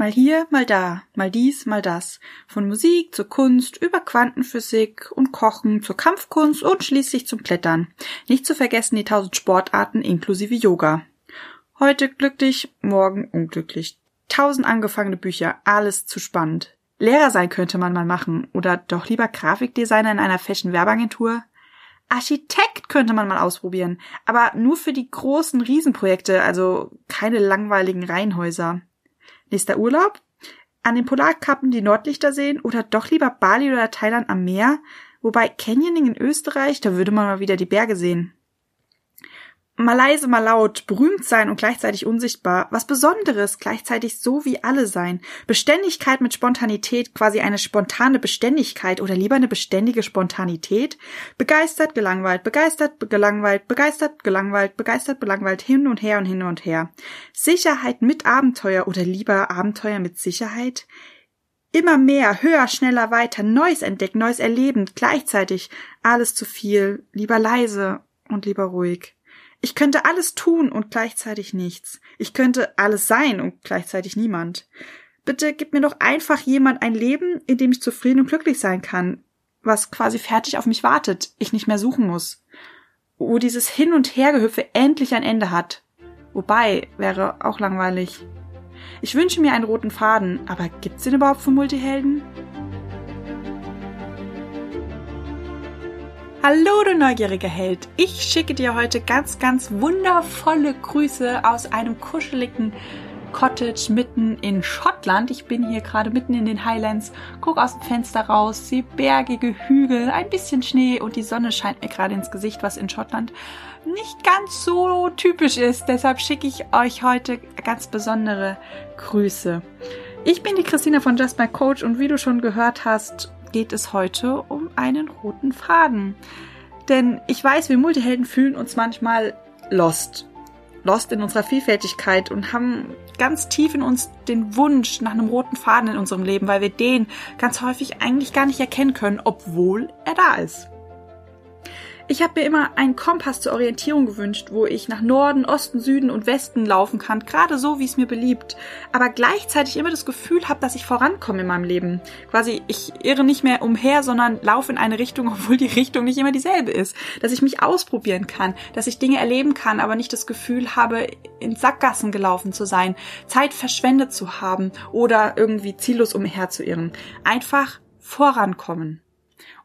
Mal hier, mal da, mal dies, mal das. Von Musik zur Kunst, über Quantenphysik und Kochen zur Kampfkunst und schließlich zum Klettern. Nicht zu vergessen die tausend Sportarten inklusive Yoga. Heute glücklich, morgen unglücklich. Tausend angefangene Bücher, alles zu spannend. Lehrer sein könnte man mal machen oder doch lieber Grafikdesigner in einer Fashion-Werbeagentur. Architekt könnte man mal ausprobieren, aber nur für die großen Riesenprojekte, also keine langweiligen Reihenhäuser. Nächster Urlaub? An den Polarkappen die Nordlichter sehen oder doch lieber Bali oder Thailand am Meer? Wobei Canyoning in Österreich, da würde man mal wieder die Berge sehen mal leise, mal laut, berühmt sein und gleichzeitig unsichtbar, was Besonderes, gleichzeitig so wie alle sein, Beständigkeit mit Spontanität, quasi eine spontane Beständigkeit oder lieber eine beständige Spontanität, begeistert, gelangweilt, begeistert, gelangweilt, begeistert, gelangweilt, begeistert, gelangweilt, hin und her und hin und her. Sicherheit mit Abenteuer oder lieber Abenteuer mit Sicherheit? Immer mehr, höher, schneller, weiter, Neues entdecken, Neues erleben, gleichzeitig, alles zu viel, lieber leise und lieber ruhig. Ich könnte alles tun und gleichzeitig nichts. Ich könnte alles sein und gleichzeitig niemand. Bitte gib mir doch einfach jemand ein Leben, in dem ich zufrieden und glücklich sein kann, was quasi fertig auf mich wartet, ich nicht mehr suchen muss. Wo dieses Hin- und Hergehüpfe endlich ein Ende hat. Wobei, wäre auch langweilig. Ich wünsche mir einen roten Faden, aber gibt's den überhaupt für Multihelden? Hallo, du neugieriger Held. Ich schicke dir heute ganz, ganz wundervolle Grüße aus einem kuscheligen Cottage mitten in Schottland. Ich bin hier gerade mitten in den Highlands, guck aus dem Fenster raus, sehe bergige Hügel, ein bisschen Schnee und die Sonne scheint mir gerade ins Gesicht, was in Schottland nicht ganz so typisch ist. Deshalb schicke ich euch heute ganz besondere Grüße. Ich bin die Christina von Just My Coach und wie du schon gehört hast, geht es heute um einen roten Faden. Denn ich weiß, wir Multihelden fühlen uns manchmal lost. Lost in unserer Vielfältigkeit und haben ganz tief in uns den Wunsch nach einem roten Faden in unserem Leben, weil wir den ganz häufig eigentlich gar nicht erkennen können, obwohl er da ist. Ich habe mir immer einen Kompass zur Orientierung gewünscht, wo ich nach Norden, Osten, Süden und Westen laufen kann, gerade so, wie es mir beliebt, aber gleichzeitig immer das Gefühl habe, dass ich vorankomme in meinem Leben. Quasi, ich irre nicht mehr umher, sondern laufe in eine Richtung, obwohl die Richtung nicht immer dieselbe ist. Dass ich mich ausprobieren kann, dass ich Dinge erleben kann, aber nicht das Gefühl habe, in Sackgassen gelaufen zu sein, Zeit verschwendet zu haben oder irgendwie ziellos umherzuirren. Einfach vorankommen.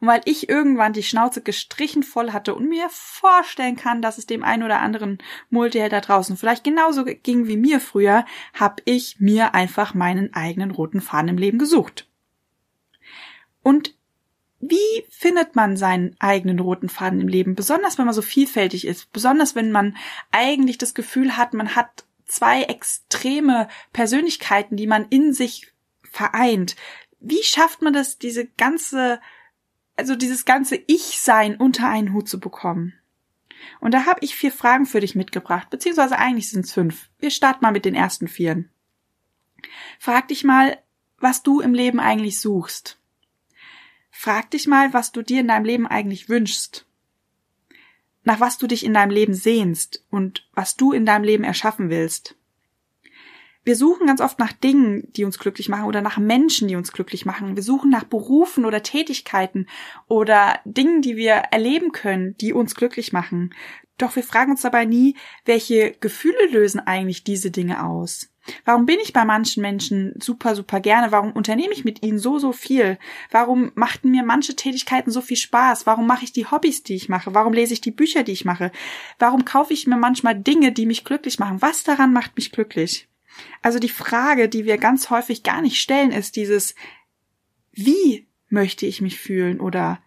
Und weil ich irgendwann die Schnauze gestrichen voll hatte und mir vorstellen kann, dass es dem einen oder anderen Multiheld da draußen vielleicht genauso ging wie mir früher, habe ich mir einfach meinen eigenen roten Faden im Leben gesucht. Und wie findet man seinen eigenen roten Faden im Leben? Besonders wenn man so vielfältig ist, besonders wenn man eigentlich das Gefühl hat, man hat zwei extreme Persönlichkeiten, die man in sich vereint. Wie schafft man das, diese ganze also dieses ganze Ich-Sein unter einen Hut zu bekommen. Und da habe ich vier Fragen für dich mitgebracht, beziehungsweise eigentlich sind es fünf. Wir starten mal mit den ersten vieren. Frag dich mal, was du im Leben eigentlich suchst. Frag dich mal, was du dir in deinem Leben eigentlich wünschst. Nach was du dich in deinem Leben sehnst und was du in deinem Leben erschaffen willst. Wir suchen ganz oft nach Dingen, die uns glücklich machen oder nach Menschen, die uns glücklich machen. Wir suchen nach Berufen oder Tätigkeiten oder Dingen, die wir erleben können, die uns glücklich machen. Doch wir fragen uns dabei nie, welche Gefühle lösen eigentlich diese Dinge aus? Warum bin ich bei manchen Menschen super, super gerne? Warum unternehme ich mit ihnen so, so viel? Warum machten mir manche Tätigkeiten so viel Spaß? Warum mache ich die Hobbys, die ich mache? Warum lese ich die Bücher, die ich mache? Warum kaufe ich mir manchmal Dinge, die mich glücklich machen? Was daran macht mich glücklich? Also die Frage, die wir ganz häufig gar nicht stellen, ist dieses, wie möchte ich mich fühlen oder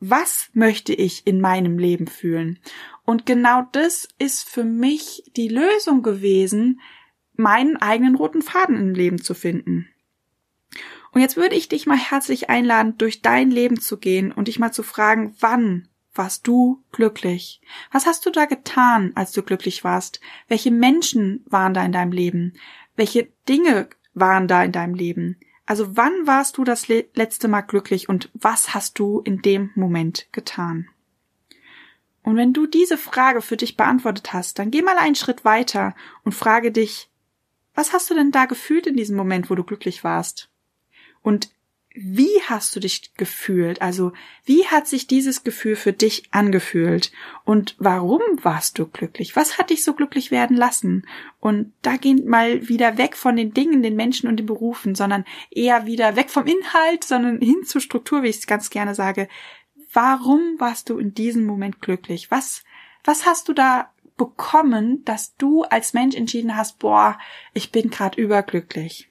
was möchte ich in meinem Leben fühlen? Und genau das ist für mich die Lösung gewesen, meinen eigenen roten Faden im Leben zu finden. Und jetzt würde ich dich mal herzlich einladen, durch dein Leben zu gehen und dich mal zu fragen, wann warst du glücklich? Was hast du da getan, als du glücklich warst? Welche Menschen waren da in deinem Leben? Welche Dinge waren da in deinem Leben? Also wann warst du das letzte Mal glücklich und was hast du in dem Moment getan? Und wenn du diese Frage für dich beantwortet hast, dann geh mal einen Schritt weiter und frage dich, was hast du denn da gefühlt in diesem Moment, wo du glücklich warst? Und wie hast du dich gefühlt? Also, wie hat sich dieses Gefühl für dich angefühlt? Und warum warst du glücklich? Was hat dich so glücklich werden lassen? Und da gehen mal wieder weg von den Dingen, den Menschen und den Berufen, sondern eher wieder weg vom Inhalt, sondern hin zur Struktur, wie ich es ganz gerne sage. Warum warst du in diesem Moment glücklich? Was, was hast du da bekommen, dass du als Mensch entschieden hast, boah, ich bin gerade überglücklich?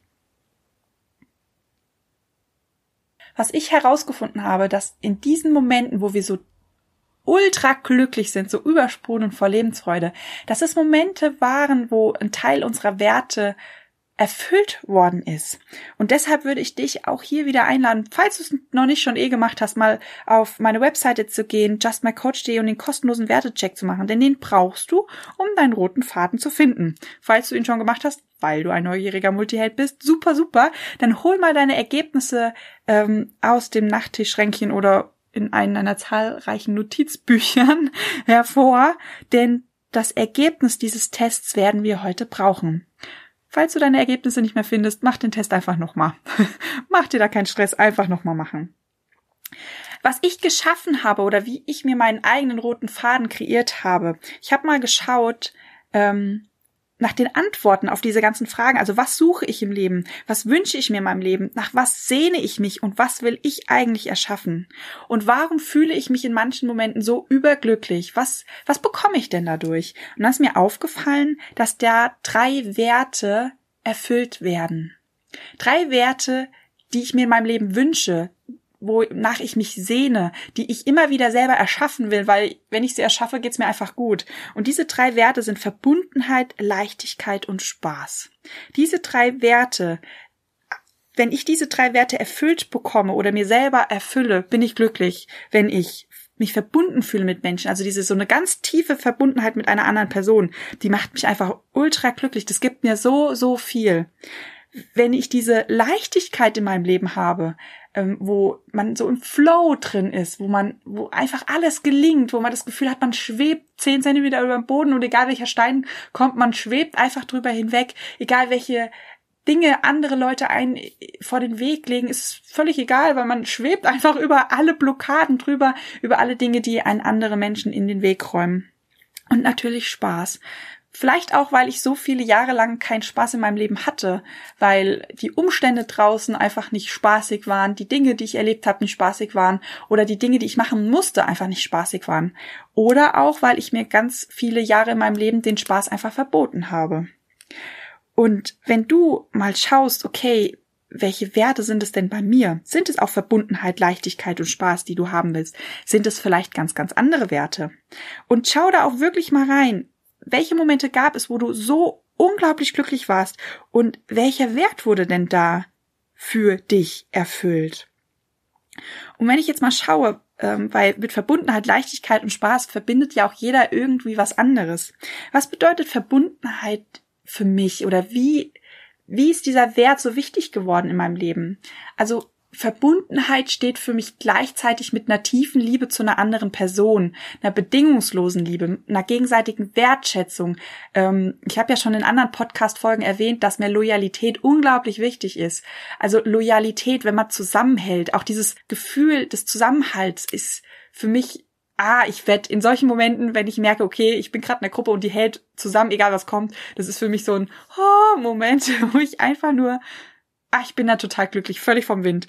Was ich herausgefunden habe, dass in diesen Momenten, wo wir so ultra glücklich sind, so übersprudelnd vor Lebensfreude, dass es Momente waren, wo ein Teil unserer Werte erfüllt worden ist. Und deshalb würde ich dich auch hier wieder einladen, falls du es noch nicht schon eh gemacht hast, mal auf meine Webseite zu gehen, justmycoach.de und den kostenlosen Wertecheck zu machen, denn den brauchst du, um deinen roten Faden zu finden. Falls du ihn schon gemacht hast, weil du ein neugieriger Multiheld bist, super, super, dann hol mal deine Ergebnisse ähm, aus dem Nachttischschränkchen oder in einen deiner zahlreichen Notizbüchern hervor, denn das Ergebnis dieses Tests werden wir heute brauchen. Falls du deine Ergebnisse nicht mehr findest, mach den Test einfach nochmal. mach dir da keinen Stress, einfach nochmal machen. Was ich geschaffen habe oder wie ich mir meinen eigenen roten Faden kreiert habe. Ich habe mal geschaut, ähm, nach den Antworten auf diese ganzen Fragen. Also was suche ich im Leben? Was wünsche ich mir in meinem Leben? Nach was sehne ich mich und was will ich eigentlich erschaffen? Und warum fühle ich mich in manchen Momenten so überglücklich? Was, was bekomme ich denn dadurch? Und dann ist mir aufgefallen, dass da drei Werte erfüllt werden. Drei Werte, die ich mir in meinem Leben wünsche, wonach ich mich sehne, die ich immer wieder selber erschaffen will, weil wenn ich sie erschaffe, geht's mir einfach gut. Und diese drei Werte sind Verbundenheit, Leichtigkeit und Spaß. Diese drei Werte, wenn ich diese drei Werte erfüllt bekomme oder mir selber erfülle, bin ich glücklich, wenn ich mich verbunden fühle mit Menschen, also diese so eine ganz tiefe Verbundenheit mit einer anderen Person, die macht mich einfach ultra glücklich. Das gibt mir so, so viel. Wenn ich diese Leichtigkeit in meinem Leben habe, ähm, wo man so im Flow drin ist, wo man, wo einfach alles gelingt, wo man das Gefühl hat, man schwebt zehn Zentimeter über dem Boden und egal welcher Stein kommt, man schwebt einfach drüber hinweg, egal welche Dinge andere Leute ein vor den Weg legen, ist völlig egal, weil man schwebt einfach über alle Blockaden drüber, über alle Dinge, die einen andere Menschen in den Weg räumen. Und natürlich Spaß. Vielleicht auch, weil ich so viele Jahre lang keinen Spaß in meinem Leben hatte, weil die Umstände draußen einfach nicht spaßig waren, die Dinge, die ich erlebt habe, nicht spaßig waren oder die Dinge, die ich machen musste, einfach nicht spaßig waren. Oder auch, weil ich mir ganz viele Jahre in meinem Leben den Spaß einfach verboten habe. Und wenn du mal schaust, okay, welche Werte sind es denn bei mir? Sind es auch Verbundenheit, Leichtigkeit und Spaß, die du haben willst? Sind es vielleicht ganz, ganz andere Werte? Und schau da auch wirklich mal rein welche Momente gab es, wo du so unglaublich glücklich warst und welcher Wert wurde denn da für dich erfüllt? Und wenn ich jetzt mal schaue, ähm, weil mit Verbundenheit, Leichtigkeit und Spaß verbindet ja auch jeder irgendwie was anderes. Was bedeutet Verbundenheit für mich oder wie, wie ist dieser Wert so wichtig geworden in meinem Leben? Also Verbundenheit steht für mich gleichzeitig mit einer tiefen Liebe zu einer anderen Person, einer bedingungslosen Liebe, einer gegenseitigen Wertschätzung. Ähm, ich habe ja schon in anderen Podcast-Folgen erwähnt, dass mir Loyalität unglaublich wichtig ist. Also Loyalität, wenn man zusammenhält, auch dieses Gefühl des Zusammenhalts ist für mich ah, ich werde in solchen Momenten, wenn ich merke, okay, ich bin gerade in der Gruppe und die hält zusammen, egal was kommt, das ist für mich so ein oh, Moment, wo ich einfach nur ah, ich bin da total glücklich, völlig vom Wind.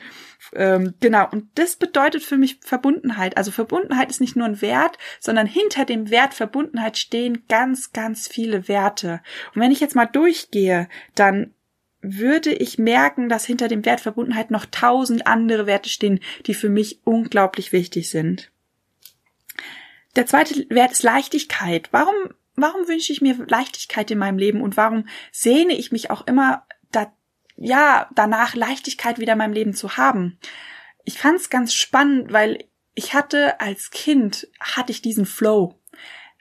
Ähm, genau, und das bedeutet für mich Verbundenheit. Also Verbundenheit ist nicht nur ein Wert, sondern hinter dem Wert Verbundenheit stehen ganz, ganz viele Werte. Und wenn ich jetzt mal durchgehe, dann würde ich merken, dass hinter dem Wert Verbundenheit noch tausend andere Werte stehen, die für mich unglaublich wichtig sind. Der zweite Wert ist Leichtigkeit. Warum, warum wünsche ich mir Leichtigkeit in meinem Leben und warum sehne ich mich auch immer da, ja, danach Leichtigkeit wieder in meinem Leben zu haben. Ich fand's ganz spannend, weil ich hatte als Kind, hatte ich diesen Flow,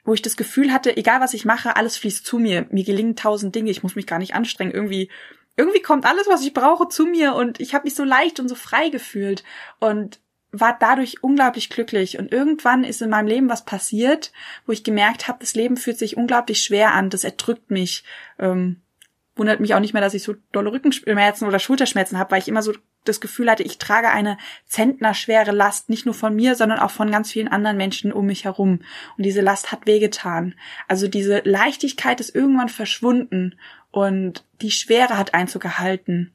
wo ich das Gefühl hatte, egal was ich mache, alles fließt zu mir. Mir gelingen tausend Dinge, ich muss mich gar nicht anstrengen. Irgendwie, irgendwie kommt alles, was ich brauche, zu mir und ich habe mich so leicht und so frei gefühlt und war dadurch unglaublich glücklich. Und irgendwann ist in meinem Leben was passiert, wo ich gemerkt habe, das Leben fühlt sich unglaublich schwer an, das erdrückt mich. Ähm, wundert mich auch nicht mehr, dass ich so dolle Rückenschmerzen oder Schulterschmerzen habe, weil ich immer so das Gefühl hatte, ich trage eine zentnerschwere Last, nicht nur von mir, sondern auch von ganz vielen anderen Menschen um mich herum. Und diese Last hat wehgetan. Also diese Leichtigkeit ist irgendwann verschwunden und die Schwere hat Einzug gehalten.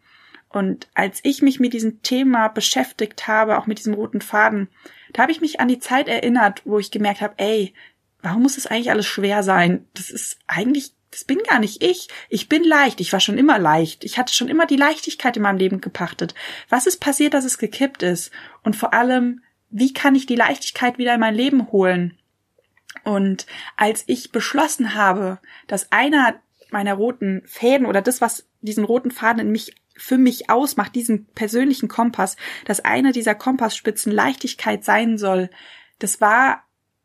Und als ich mich mit diesem Thema beschäftigt habe, auch mit diesem roten Faden, da habe ich mich an die Zeit erinnert, wo ich gemerkt habe, ey, warum muss das eigentlich alles schwer sein? Das ist eigentlich das bin gar nicht ich. Ich bin leicht. Ich war schon immer leicht. Ich hatte schon immer die Leichtigkeit in meinem Leben gepachtet. Was ist passiert, dass es gekippt ist? Und vor allem, wie kann ich die Leichtigkeit wieder in mein Leben holen? Und als ich beschlossen habe, dass einer meiner roten Fäden oder das, was diesen roten Faden in mich für mich ausmacht, diesen persönlichen Kompass, dass eine dieser Kompassspitzen Leichtigkeit sein soll, das war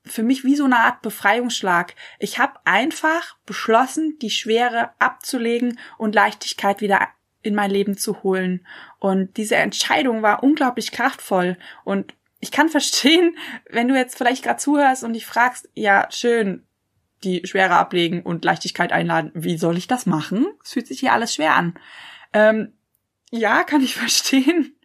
für mich wie so eine Art Befreiungsschlag. Ich habe einfach beschlossen, die Schwere abzulegen und Leichtigkeit wieder in mein Leben zu holen. Und diese Entscheidung war unglaublich kraftvoll. Und ich kann verstehen, wenn du jetzt vielleicht gerade zuhörst und dich fragst, ja, schön, die Schwere ablegen und Leichtigkeit einladen. Wie soll ich das machen? Es fühlt sich hier alles schwer an. Ähm, ja, kann ich verstehen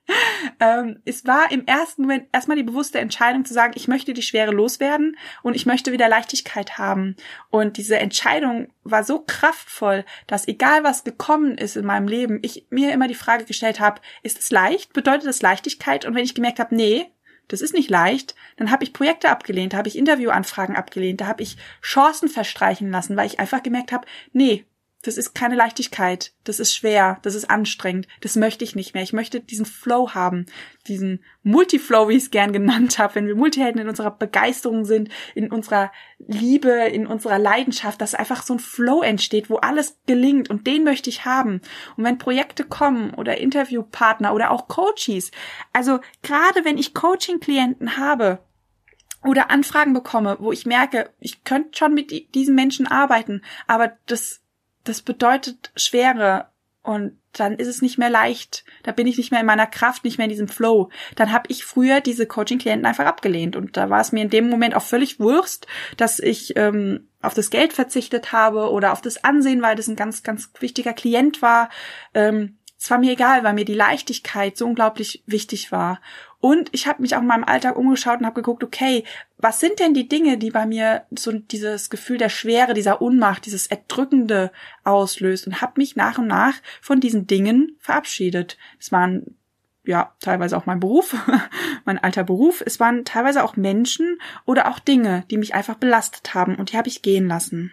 ähm, es war im ersten Moment erstmal die bewusste Entscheidung zu sagen, ich möchte die Schwere loswerden und ich möchte wieder Leichtigkeit haben. Und diese Entscheidung war so kraftvoll, dass egal was gekommen ist in meinem Leben, ich mir immer die Frage gestellt habe, ist es leicht? Bedeutet es Leichtigkeit? Und wenn ich gemerkt habe, nee, das ist nicht leicht, dann habe ich Projekte abgelehnt, da habe ich Interviewanfragen abgelehnt, da habe ich Chancen verstreichen lassen, weil ich einfach gemerkt habe, nee, das ist keine Leichtigkeit, das ist schwer, das ist anstrengend, das möchte ich nicht mehr. Ich möchte diesen Flow haben, diesen Multiflow, wie ich es gern genannt habe, wenn wir Multihelden in unserer Begeisterung sind, in unserer Liebe, in unserer Leidenschaft, dass einfach so ein Flow entsteht, wo alles gelingt. Und den möchte ich haben. Und wenn Projekte kommen oder Interviewpartner oder auch Coaches, also gerade wenn ich Coaching-Klienten habe, oder Anfragen bekomme, wo ich merke, ich könnte schon mit diesen Menschen arbeiten, aber das das bedeutet Schwere und dann ist es nicht mehr leicht. Da bin ich nicht mehr in meiner Kraft, nicht mehr in diesem Flow. Dann habe ich früher diese Coaching-Klienten einfach abgelehnt und da war es mir in dem Moment auch völlig Wurst, dass ich ähm, auf das Geld verzichtet habe oder auf das Ansehen, weil das ein ganz, ganz wichtiger Klient war. Ähm, es war mir egal, weil mir die Leichtigkeit so unglaublich wichtig war. Und ich habe mich auch in meinem Alltag umgeschaut und habe geguckt, okay, was sind denn die Dinge, die bei mir so dieses Gefühl der Schwere, dieser Unmacht, dieses Erdrückende auslöst und habe mich nach und nach von diesen Dingen verabschiedet. Es waren ja teilweise auch mein Beruf, mein alter Beruf. Es waren teilweise auch Menschen oder auch Dinge, die mich einfach belastet haben und die habe ich gehen lassen.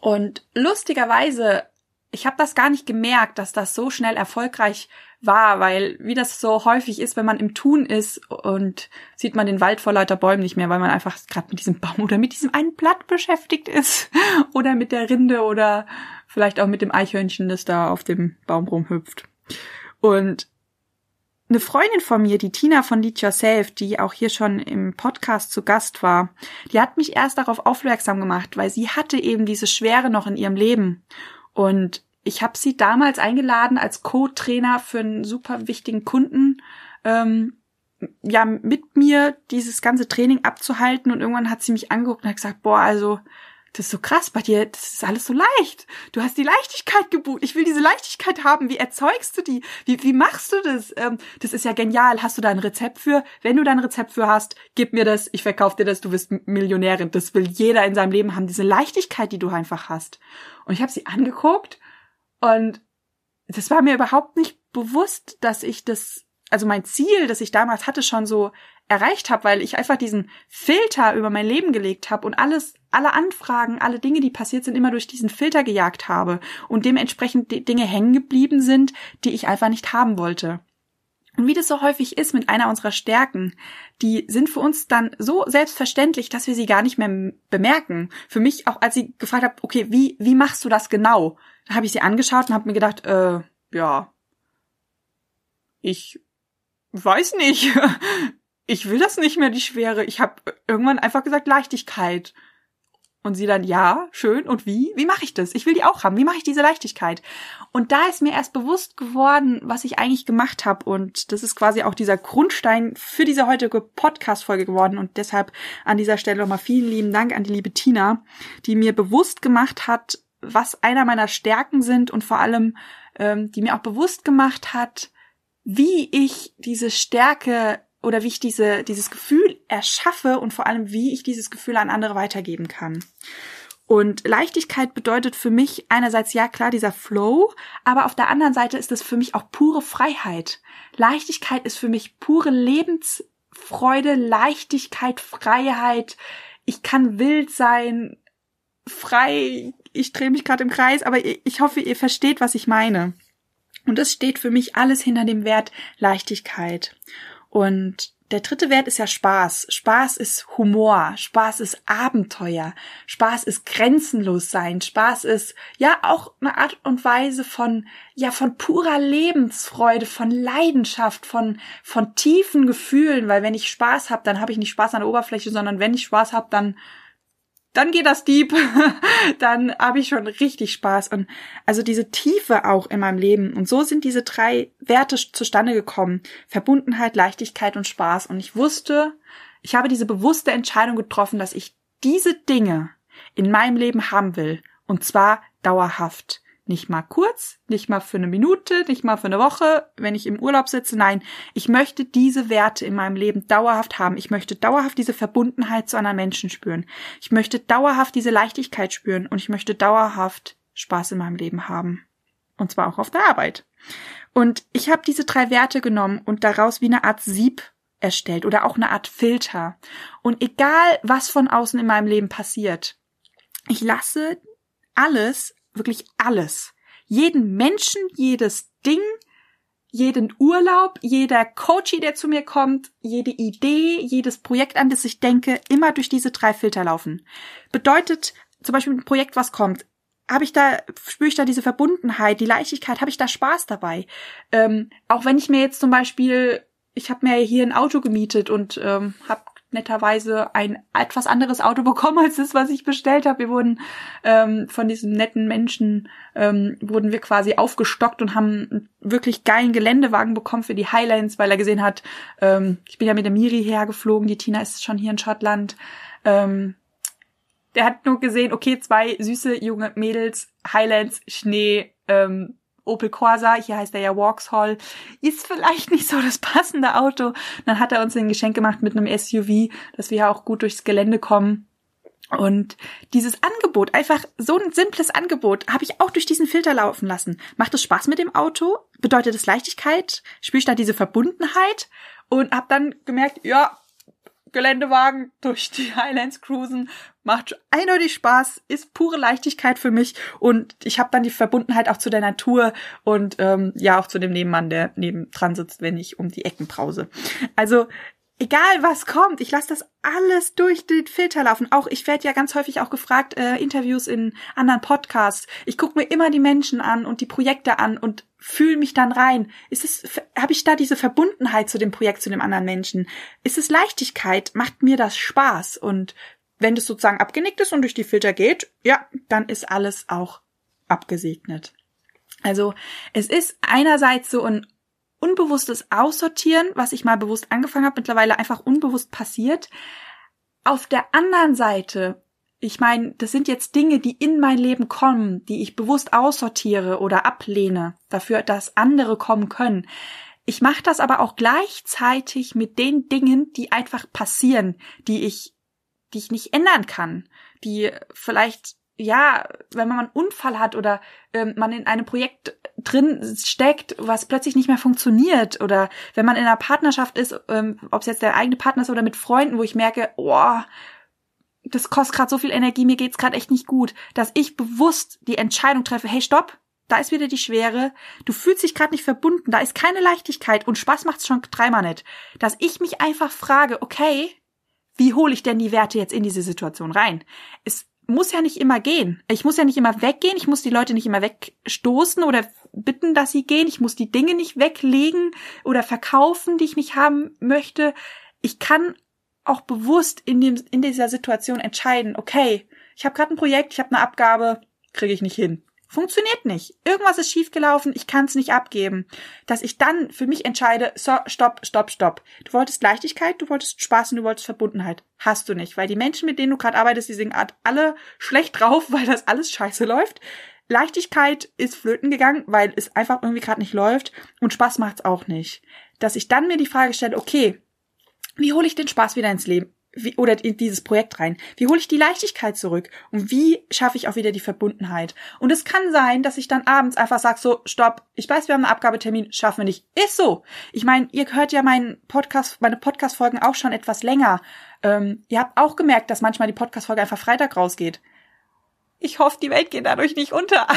Und lustigerweise, ich habe das gar nicht gemerkt, dass das so schnell erfolgreich war, weil wie das so häufig ist, wenn man im Tun ist und sieht man den Wald vor lauter Bäumen nicht mehr, weil man einfach gerade mit diesem Baum oder mit diesem einen Blatt beschäftigt ist oder mit der Rinde oder vielleicht auch mit dem Eichhörnchen, das da auf dem Baum rumhüpft. Und eine Freundin von mir, die Tina von Lead Yourself, die auch hier schon im Podcast zu Gast war, die hat mich erst darauf aufmerksam gemacht, weil sie hatte eben diese Schwere noch in ihrem Leben. Und ich habe sie damals eingeladen als Co-Trainer für einen super wichtigen Kunden, ähm, ja, mit mir dieses ganze Training abzuhalten und irgendwann hat sie mich angeguckt und hat gesagt, boah, also, das ist so krass bei dir, das ist alles so leicht. Du hast die Leichtigkeit gebucht. Ich will diese Leichtigkeit haben. Wie erzeugst du die? Wie, wie machst du das? Ähm, das ist ja genial. Hast du da ein Rezept für? Wenn du da ein Rezept für hast, gib mir das. Ich verkaufe dir das. Du wirst Millionärin. Das will jeder in seinem Leben haben. Diese Leichtigkeit, die du einfach hast. Und ich habe sie angeguckt und das war mir überhaupt nicht bewusst, dass ich das, also mein Ziel, das ich damals hatte, schon so erreicht habe, weil ich einfach diesen Filter über mein Leben gelegt habe und alles, alle Anfragen, alle Dinge, die passiert sind, immer durch diesen Filter gejagt habe und dementsprechend Dinge hängen geblieben sind, die ich einfach nicht haben wollte. Und wie das so häufig ist mit einer unserer Stärken, die sind für uns dann so selbstverständlich, dass wir sie gar nicht mehr bemerken. Für mich auch, als sie gefragt hat, okay, wie, wie machst du das genau? Da habe ich sie angeschaut und habe mir gedacht, äh, ja, ich weiß nicht. Ich will das nicht mehr, die Schwere. Ich habe irgendwann einfach gesagt Leichtigkeit. Und sie dann, ja, schön. Und wie? Wie mache ich das? Ich will die auch haben. Wie mache ich diese Leichtigkeit? Und da ist mir erst bewusst geworden, was ich eigentlich gemacht habe. Und das ist quasi auch dieser Grundstein für diese heutige Podcast-Folge geworden. Und deshalb an dieser Stelle nochmal vielen lieben Dank an die liebe Tina, die mir bewusst gemacht hat, was einer meiner Stärken sind und vor allem, ähm, die mir auch bewusst gemacht hat, wie ich diese Stärke oder wie ich diese, dieses Gefühl erschaffe und vor allem, wie ich dieses Gefühl an andere weitergeben kann. Und Leichtigkeit bedeutet für mich einerseits ja klar dieser Flow, aber auf der anderen Seite ist es für mich auch pure Freiheit. Leichtigkeit ist für mich pure Lebensfreude, Leichtigkeit, Freiheit. Ich kann wild sein, frei. Ich drehe mich gerade im Kreis, aber ich hoffe, ihr versteht, was ich meine. Und es steht für mich alles hinter dem Wert Leichtigkeit. Und der dritte Wert ist ja Spaß. Spaß ist Humor. Spaß ist Abenteuer. Spaß ist grenzenlos sein. Spaß ist ja auch eine Art und Weise von, ja, von purer Lebensfreude, von Leidenschaft, von, von tiefen Gefühlen. Weil wenn ich Spaß habe, dann habe ich nicht Spaß an der Oberfläche, sondern wenn ich Spaß habe, dann dann geht das deep, dann habe ich schon richtig Spaß. Und also diese Tiefe auch in meinem Leben. Und so sind diese drei Werte zustande gekommen. Verbundenheit, Leichtigkeit und Spaß. Und ich wusste, ich habe diese bewusste Entscheidung getroffen, dass ich diese Dinge in meinem Leben haben will. Und zwar dauerhaft. Nicht mal kurz, nicht mal für eine Minute, nicht mal für eine Woche, wenn ich im Urlaub sitze. Nein, ich möchte diese Werte in meinem Leben dauerhaft haben. Ich möchte dauerhaft diese Verbundenheit zu anderen Menschen spüren. Ich möchte dauerhaft diese Leichtigkeit spüren und ich möchte dauerhaft Spaß in meinem Leben haben. Und zwar auch auf der Arbeit. Und ich habe diese drei Werte genommen und daraus wie eine Art Sieb erstellt oder auch eine Art Filter. Und egal, was von außen in meinem Leben passiert, ich lasse alles wirklich alles. Jeden Menschen, jedes Ding, jeden Urlaub, jeder Coachie, der zu mir kommt, jede Idee, jedes Projekt, an das ich denke, immer durch diese drei Filter laufen. Bedeutet zum Beispiel ein Projekt, was kommt, habe ich da, spüre ich da diese Verbundenheit, die Leichtigkeit, habe ich da Spaß dabei? Ähm, auch wenn ich mir jetzt zum Beispiel, ich habe mir hier ein Auto gemietet und ähm, habe netterweise ein etwas anderes Auto bekommen als das, was ich bestellt habe. Wir wurden ähm, von diesem netten Menschen ähm, wurden wir quasi aufgestockt und haben einen wirklich geilen Geländewagen bekommen für die Highlands, weil er gesehen hat, ähm, ich bin ja mit der Miri hergeflogen, die Tina ist schon hier in Schottland. Ähm, der hat nur gesehen, okay, zwei süße junge Mädels, Highlands, Schnee, ähm, Opel Corsa, hier heißt er ja Vauxhall, ist vielleicht nicht so das passende Auto. Dann hat er uns ein Geschenk gemacht mit einem SUV, dass wir ja auch gut durchs Gelände kommen. Und dieses Angebot, einfach so ein simples Angebot, habe ich auch durch diesen Filter laufen lassen. Macht es Spaß mit dem Auto? Bedeutet es Leichtigkeit? Spüre ich da diese Verbundenheit? Und habe dann gemerkt, ja, Geländewagen durch die Highlands cruisen macht eindeutig Spaß, ist pure Leichtigkeit für mich und ich habe dann die Verbundenheit auch zu der Natur und ähm, ja auch zu dem Nebenmann, der neben dran sitzt, wenn ich um die Ecken brause. Also egal was kommt, ich lasse das alles durch den Filter laufen. Auch ich werde ja ganz häufig auch gefragt, äh, Interviews in anderen Podcasts. Ich gucke mir immer die Menschen an und die Projekte an und fühle mich dann rein. Ist es, habe ich da diese Verbundenheit zu dem Projekt, zu dem anderen Menschen? Ist es Leichtigkeit? Macht mir das Spaß? Und wenn das sozusagen abgenickt ist und durch die Filter geht, ja, dann ist alles auch abgesegnet. Also es ist einerseits so ein unbewusstes Aussortieren, was ich mal bewusst angefangen habe, mittlerweile einfach unbewusst passiert. Auf der anderen Seite, ich meine, das sind jetzt Dinge, die in mein Leben kommen, die ich bewusst aussortiere oder ablehne, dafür, dass andere kommen können. Ich mache das aber auch gleichzeitig mit den Dingen, die einfach passieren, die ich, die ich nicht ändern kann, die vielleicht ja, wenn man einen Unfall hat oder ähm, man in einem Projekt drin steckt, was plötzlich nicht mehr funktioniert oder wenn man in einer Partnerschaft ist, ähm, ob es jetzt der eigene Partner ist oder mit Freunden, wo ich merke, oh, das kostet gerade so viel Energie, mir geht's gerade echt nicht gut, dass ich bewusst die Entscheidung treffe, hey, stopp, da ist wieder die Schwere, du fühlst dich gerade nicht verbunden, da ist keine Leichtigkeit und Spaß macht's schon dreimal nicht, dass ich mich einfach frage, okay, wie hole ich denn die Werte jetzt in diese Situation rein? Es muss ja nicht immer gehen. Ich muss ja nicht immer weggehen. Ich muss die Leute nicht immer wegstoßen oder bitten, dass sie gehen. Ich muss die Dinge nicht weglegen oder verkaufen, die ich nicht haben möchte. Ich kann auch bewusst in, dem, in dieser Situation entscheiden, okay, ich habe gerade ein Projekt, ich habe eine Abgabe, kriege ich nicht hin. Funktioniert nicht. Irgendwas ist schiefgelaufen, ich kann es nicht abgeben. Dass ich dann für mich entscheide, so, stopp, stopp, stopp. Du wolltest Leichtigkeit, du wolltest Spaß und du wolltest Verbundenheit. Hast du nicht, weil die Menschen, mit denen du gerade arbeitest, die sind alle schlecht drauf, weil das alles scheiße läuft. Leichtigkeit ist flöten gegangen, weil es einfach irgendwie gerade nicht läuft und Spaß macht's auch nicht. Dass ich dann mir die Frage stelle, okay, wie hole ich den Spaß wieder ins Leben? Wie, oder in dieses Projekt rein? Wie hole ich die Leichtigkeit zurück? Und wie schaffe ich auch wieder die Verbundenheit? Und es kann sein, dass ich dann abends einfach sage, so, stopp, ich weiß, wir haben einen Abgabetermin, schaffen wir nicht. Ist so. Ich meine, ihr hört ja meinen Podcast, meine Podcast-Folgen auch schon etwas länger. Ähm, ihr habt auch gemerkt, dass manchmal die Podcast-Folge einfach Freitag rausgeht. Ich hoffe, die Welt geht dadurch nicht unter.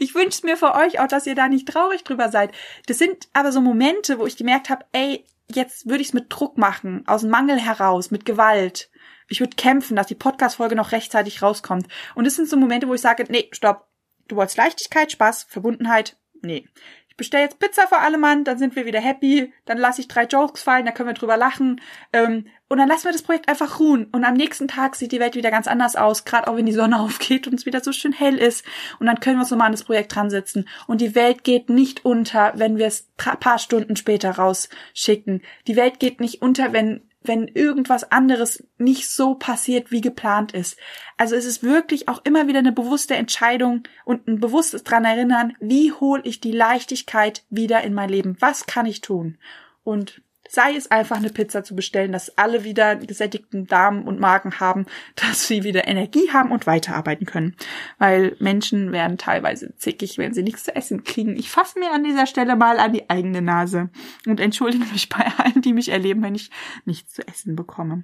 Ich wünsche mir für euch auch, dass ihr da nicht traurig drüber seid. Das sind aber so Momente, wo ich gemerkt habe, ey, jetzt würde ich es mit Druck machen, aus dem Mangel heraus, mit Gewalt. Ich würde kämpfen, dass die Podcast-Folge noch rechtzeitig rauskommt. Und es sind so Momente, wo ich sage, nee, stopp. Du wolltest Leichtigkeit, Spaß, Verbundenheit. Nee ich bestelle jetzt Pizza für alle Mann, dann sind wir wieder happy, dann lasse ich drei Jokes fallen, dann können wir drüber lachen ähm, und dann lassen wir das Projekt einfach ruhen. Und am nächsten Tag sieht die Welt wieder ganz anders aus, gerade auch wenn die Sonne aufgeht und es wieder so schön hell ist. Und dann können wir uns nochmal an das Projekt dran setzen. Und die Welt geht nicht unter, wenn wir es paar Stunden später rausschicken. Die Welt geht nicht unter, wenn wenn irgendwas anderes nicht so passiert, wie geplant ist. Also es ist wirklich auch immer wieder eine bewusste Entscheidung und ein bewusstes dran erinnern, wie hole ich die Leichtigkeit wieder in mein Leben? Was kann ich tun? Und sei es einfach eine Pizza zu bestellen, dass alle wieder gesättigten Darm und Magen haben, dass sie wieder Energie haben und weiterarbeiten können. Weil Menschen werden teilweise zickig, wenn sie nichts zu essen kriegen. Ich fasse mir an dieser Stelle mal an die eigene Nase und entschuldige mich bei allen, die mich erleben, wenn ich nichts zu essen bekomme.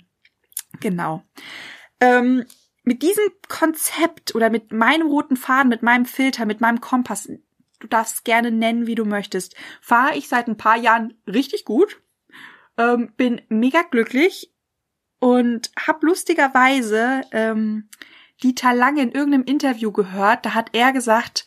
Genau. Ähm, mit diesem Konzept oder mit meinem roten Faden, mit meinem Filter, mit meinem Kompass, du darfst gerne nennen, wie du möchtest, fahre ich seit ein paar Jahren richtig gut ähm, bin mega glücklich und hab lustigerweise ähm, Dieter Lange in irgendeinem Interview gehört. Da hat er gesagt,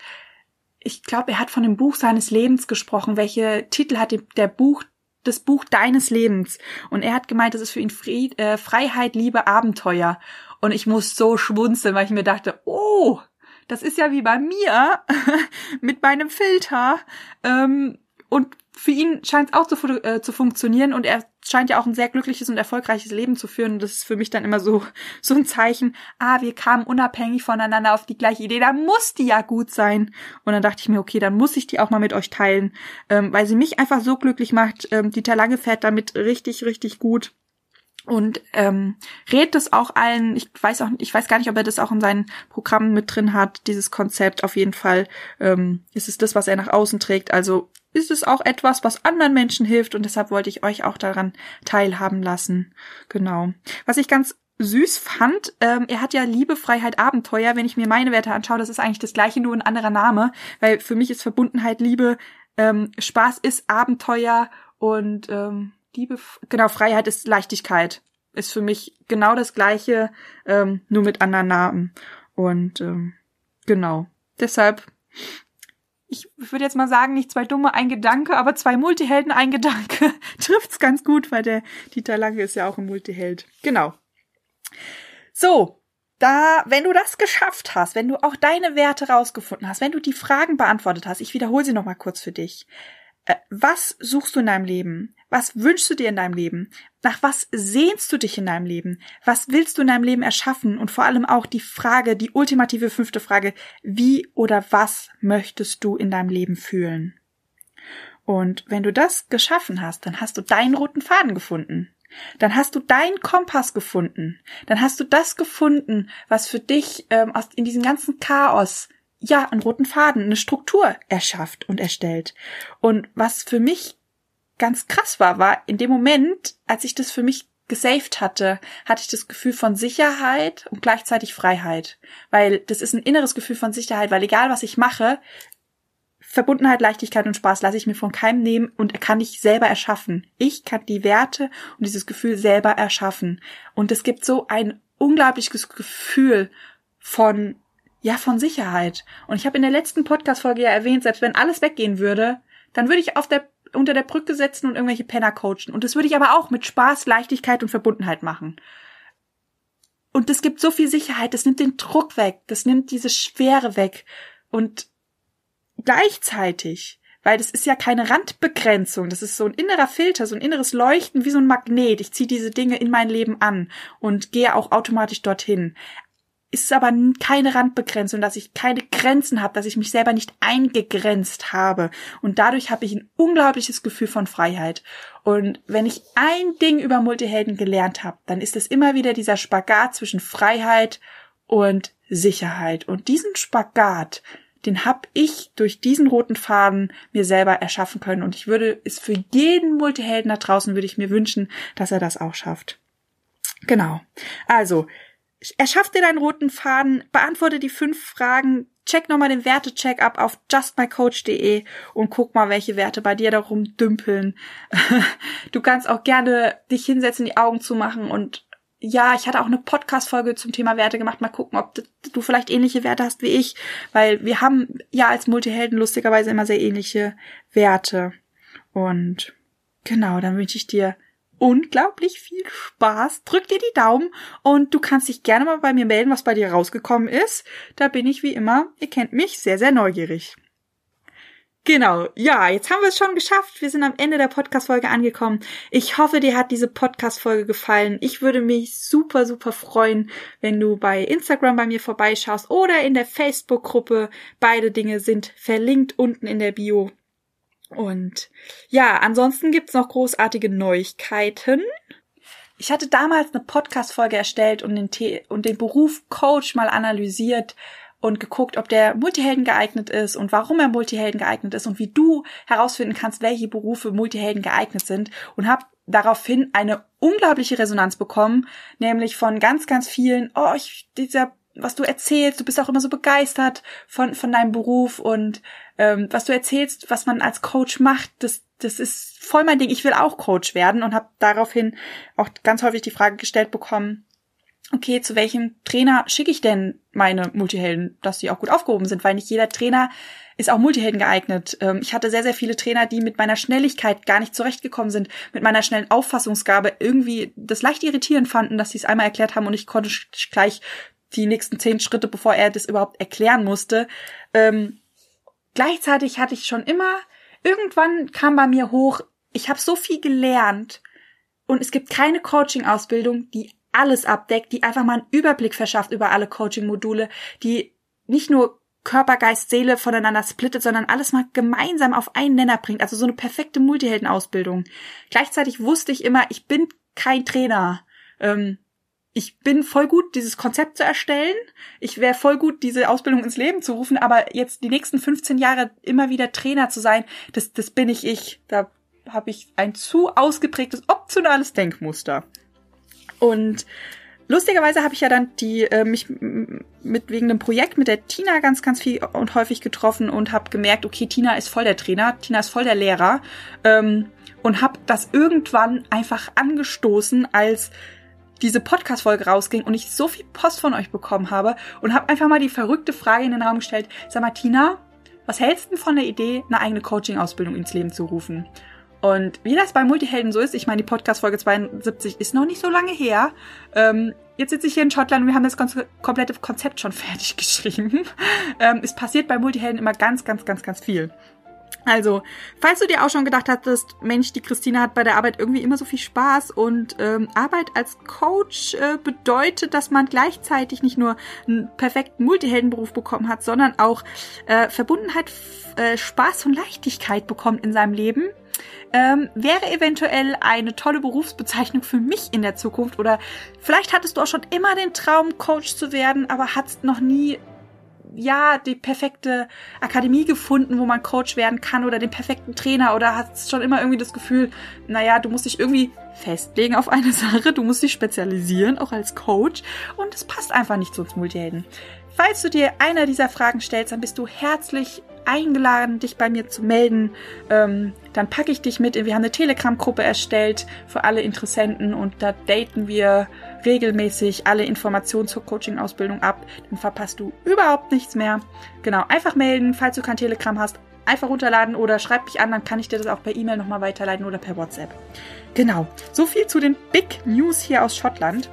ich glaube, er hat von dem Buch seines Lebens gesprochen. Welche Titel hat der Buch das Buch deines Lebens. Und er hat gemeint, das ist für ihn Fried, äh, Freiheit, Liebe, Abenteuer. Und ich muss so schmunzeln, weil ich mir dachte, oh, das ist ja wie bei mir mit meinem Filter. Ähm, und für ihn scheint es auch zu, äh, zu funktionieren und er scheint ja auch ein sehr glückliches und erfolgreiches Leben zu führen. Und das ist für mich dann immer so, so ein Zeichen, ah, wir kamen unabhängig voneinander auf die gleiche Idee, da muss die ja gut sein. Und dann dachte ich mir, okay, dann muss ich die auch mal mit euch teilen, ähm, weil sie mich einfach so glücklich macht. Ähm, Dieter Lange fährt damit richtig, richtig gut und ähm, rät es auch allen. Ich weiß auch, ich weiß gar nicht, ob er das auch in seinen Programmen mit drin hat. Dieses Konzept auf jeden Fall ähm, ist es das, was er nach außen trägt. Also ist es auch etwas, was anderen Menschen hilft und deshalb wollte ich euch auch daran teilhaben lassen. Genau. Was ich ganz süß fand, ähm, er hat ja Liebe, Freiheit, Abenteuer. Wenn ich mir meine Werte anschaue, das ist eigentlich das gleiche, nur ein anderer Name, weil für mich ist Verbundenheit Liebe, ähm, Spaß ist Abenteuer und ähm, Liebe, genau, Freiheit ist Leichtigkeit. Ist für mich genau das gleiche, ähm, nur mit anderen Namen. Und ähm, genau. Deshalb ich würde jetzt mal sagen, nicht zwei Dumme, ein Gedanke, aber zwei Multihelden, ein Gedanke. Trifft's ganz gut, weil der Dieter Lange ist ja auch ein Multiheld. Genau. So, da, wenn du das geschafft hast, wenn du auch deine Werte rausgefunden hast, wenn du die Fragen beantwortet hast, ich wiederhole sie nochmal kurz für dich. Äh, was suchst du in deinem Leben? Was wünschst du dir in deinem Leben? Nach was sehnst du dich in deinem Leben? Was willst du in deinem Leben erschaffen? Und vor allem auch die Frage, die ultimative fünfte Frage, wie oder was möchtest du in deinem Leben fühlen? Und wenn du das geschaffen hast, dann hast du deinen roten Faden gefunden. Dann hast du deinen Kompass gefunden. Dann hast du das gefunden, was für dich ähm, aus, in diesem ganzen Chaos ja einen roten Faden, eine Struktur erschafft und erstellt. Und was für mich ganz krass war, war in dem Moment, als ich das für mich gesaved hatte, hatte ich das Gefühl von Sicherheit und gleichzeitig Freiheit. Weil das ist ein inneres Gefühl von Sicherheit, weil egal was ich mache, Verbundenheit, Leichtigkeit und Spaß lasse ich mir von keinem nehmen und kann ich selber erschaffen. Ich kann die Werte und dieses Gefühl selber erschaffen. Und es gibt so ein unglaubliches Gefühl von, ja, von Sicherheit. Und ich habe in der letzten Podcast-Folge ja erwähnt, selbst wenn alles weggehen würde, dann würde ich auf der unter der Brücke setzen und irgendwelche Penner coachen. Und das würde ich aber auch mit Spaß, Leichtigkeit und Verbundenheit machen. Und das gibt so viel Sicherheit, das nimmt den Druck weg, das nimmt diese Schwere weg. Und gleichzeitig weil das ist ja keine Randbegrenzung, das ist so ein innerer Filter, so ein inneres Leuchten wie so ein Magnet. Ich ziehe diese Dinge in mein Leben an und gehe auch automatisch dorthin. Ist aber keine Randbegrenzung, dass ich keine Grenzen habe, dass ich mich selber nicht eingegrenzt habe. Und dadurch habe ich ein unglaubliches Gefühl von Freiheit. Und wenn ich ein Ding über Multihelden gelernt habe, dann ist es immer wieder dieser Spagat zwischen Freiheit und Sicherheit. Und diesen Spagat, den hab ich durch diesen roten Faden mir selber erschaffen können. Und ich würde es für jeden Multihelden da draußen würde ich mir wünschen, dass er das auch schafft. Genau. Also, erschaff dir deinen roten Faden, beantworte die fünf Fragen, check nochmal den Wertecheck ab auf justmycoach.de und guck mal, welche Werte bei dir darum dümpeln. Du kannst auch gerne dich hinsetzen, die Augen zumachen und ja, ich hatte auch eine Podcast-Folge zum Thema Werte gemacht. Mal gucken, ob du vielleicht ähnliche Werte hast wie ich, weil wir haben ja als Multihelden lustigerweise immer sehr ähnliche Werte. Und genau, dann wünsche ich dir unglaublich viel Spaß. Drück dir die Daumen und du kannst dich gerne mal bei mir melden, was bei dir rausgekommen ist. Da bin ich wie immer, ihr kennt mich, sehr, sehr neugierig. Genau, ja, jetzt haben wir es schon geschafft. Wir sind am Ende der Podcast-Folge angekommen. Ich hoffe, dir hat diese Podcast-Folge gefallen. Ich würde mich super, super freuen, wenn du bei Instagram bei mir vorbeischaust oder in der Facebook-Gruppe. Beide Dinge sind verlinkt unten in der Bio. Und ja, ansonsten gibt's noch großartige Neuigkeiten. Ich hatte damals eine Podcast-Folge erstellt und den, und den Beruf Coach mal analysiert und geguckt, ob der Multihelden geeignet ist und warum er Multihelden geeignet ist und wie du herausfinden kannst, welche Berufe Multihelden geeignet sind und habe daraufhin eine unglaubliche Resonanz bekommen, nämlich von ganz, ganz vielen, oh, ich, dieser, was du erzählst, du bist auch immer so begeistert von, von deinem Beruf und ähm, was du erzählst, was man als Coach macht, das, das ist voll mein Ding. Ich will auch Coach werden und habe daraufhin auch ganz häufig die Frage gestellt bekommen, okay, zu welchem Trainer schicke ich denn meine Multihelden, dass die auch gut aufgehoben sind, weil nicht jeder Trainer ist auch Multihelden geeignet. Ähm, ich hatte sehr, sehr viele Trainer, die mit meiner Schnelligkeit gar nicht zurechtgekommen sind, mit meiner schnellen Auffassungsgabe irgendwie das leicht irritierend fanden, dass sie es einmal erklärt haben und ich konnte gleich die nächsten zehn Schritte, bevor er das überhaupt erklären musste. Ähm, gleichzeitig hatte ich schon immer, irgendwann kam bei mir hoch, ich habe so viel gelernt und es gibt keine Coaching-Ausbildung, die alles abdeckt, die einfach mal einen Überblick verschafft über alle Coaching-Module, die nicht nur Körper, Geist, Seele voneinander splittet, sondern alles mal gemeinsam auf einen Nenner bringt. Also so eine perfekte Multihelden-Ausbildung. Gleichzeitig wusste ich immer, ich bin kein Trainer. Ähm, ich bin voll gut, dieses Konzept zu erstellen. Ich wäre voll gut, diese Ausbildung ins Leben zu rufen, aber jetzt die nächsten 15 Jahre immer wieder Trainer zu sein, das, das bin ich ich. Da habe ich ein zu ausgeprägtes optionales Denkmuster. Und lustigerweise habe ich ja dann die äh, mich mit wegen dem Projekt mit der Tina ganz ganz viel und häufig getroffen und habe gemerkt, okay, Tina ist voll der Trainer, Tina ist voll der Lehrer ähm, und habe das irgendwann einfach angestoßen, als diese Podcast-Folge rausging und ich so viel Post von euch bekommen habe und habe einfach mal die verrückte Frage in den Raum gestellt: Sag mal, Tina, was hältst du von der Idee, eine eigene Coaching-Ausbildung ins Leben zu rufen? Und wie das bei Multihelden so ist, ich meine, die Podcast-Folge 72 ist noch nicht so lange her. Ähm, jetzt sitze ich hier in Schottland und wir haben das komplette Konzept schon fertig geschrieben. Ähm, es passiert bei Multihelden immer ganz, ganz, ganz, ganz viel. Also, falls du dir auch schon gedacht hattest, Mensch, die Christina hat bei der Arbeit irgendwie immer so viel Spaß und ähm, Arbeit als Coach äh, bedeutet, dass man gleichzeitig nicht nur einen perfekten Multiheldenberuf bekommen hat, sondern auch äh, Verbundenheit, äh, Spaß und Leichtigkeit bekommt in seinem Leben ähm, wäre eventuell eine tolle Berufsbezeichnung für mich in der Zukunft. Oder vielleicht hattest du auch schon immer den Traum, Coach zu werden, aber hattest noch nie ja, die perfekte Akademie gefunden, wo man Coach werden kann oder den perfekten Trainer oder hast schon immer irgendwie das Gefühl, naja, du musst dich irgendwie festlegen auf eine Sache, du musst dich spezialisieren, auch als Coach und es passt einfach nicht zu uns Multihelden. Falls du dir einer dieser Fragen stellst, dann bist du herzlich eingeladen, dich bei mir zu melden. Ähm, dann packe ich dich mit. Wir haben eine Telegram-Gruppe erstellt für alle Interessenten und da daten wir regelmäßig alle Informationen zur Coaching-Ausbildung ab. Dann verpasst du überhaupt nichts mehr. Genau, einfach melden, falls du kein Telegram hast. Einfach runterladen oder schreib mich an, dann kann ich dir das auch per E-Mail nochmal weiterleiten oder per WhatsApp. Genau, so viel zu den Big News hier aus Schottland.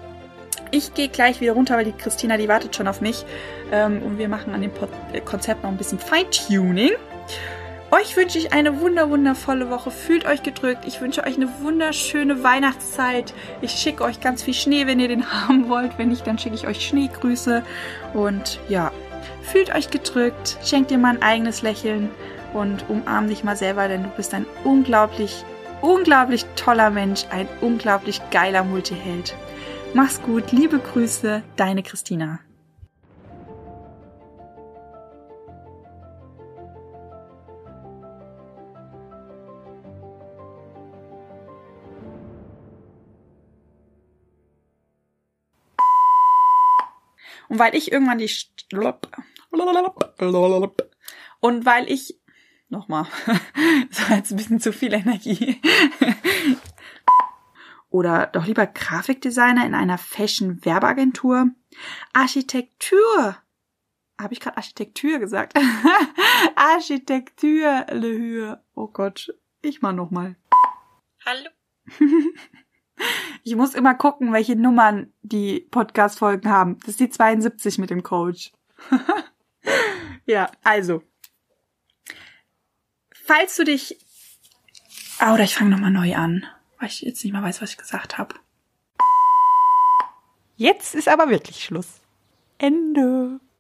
Ich gehe gleich wieder runter, weil die Christina, die wartet schon auf mich. Ähm, und wir machen an dem Pod äh, Konzept noch ein bisschen Feintuning. Euch wünsche ich eine wunder wundervolle Woche. Fühlt euch gedrückt. Ich wünsche euch eine wunderschöne Weihnachtszeit. Ich schicke euch ganz viel Schnee, wenn ihr den haben wollt. Wenn nicht, dann schicke ich euch Schneegrüße. Und ja, fühlt euch gedrückt. Schenkt dir mal ein eigenes Lächeln und umarm dich mal selber, denn du bist ein unglaublich, unglaublich toller Mensch, ein unglaublich geiler Multiheld. Mach's gut, liebe Grüße, deine Christina. Und weil ich irgendwann die und weil ich nochmal, das war jetzt ein bisschen zu viel Energie. Oder doch lieber Grafikdesigner in einer Fashion-Werbeagentur. Architektur. Habe ich gerade Architektur gesagt? Architektur, le Höhe. Oh Gott, ich mal nochmal. Hallo. Ich muss immer gucken, welche Nummern die Podcast-Folgen haben. Das ist die 72 mit dem Coach. ja, also. Falls du dich. Ah, oder ich fange nochmal neu an, weil ich jetzt nicht mehr weiß, was ich gesagt habe. Jetzt ist aber wirklich Schluss. Ende.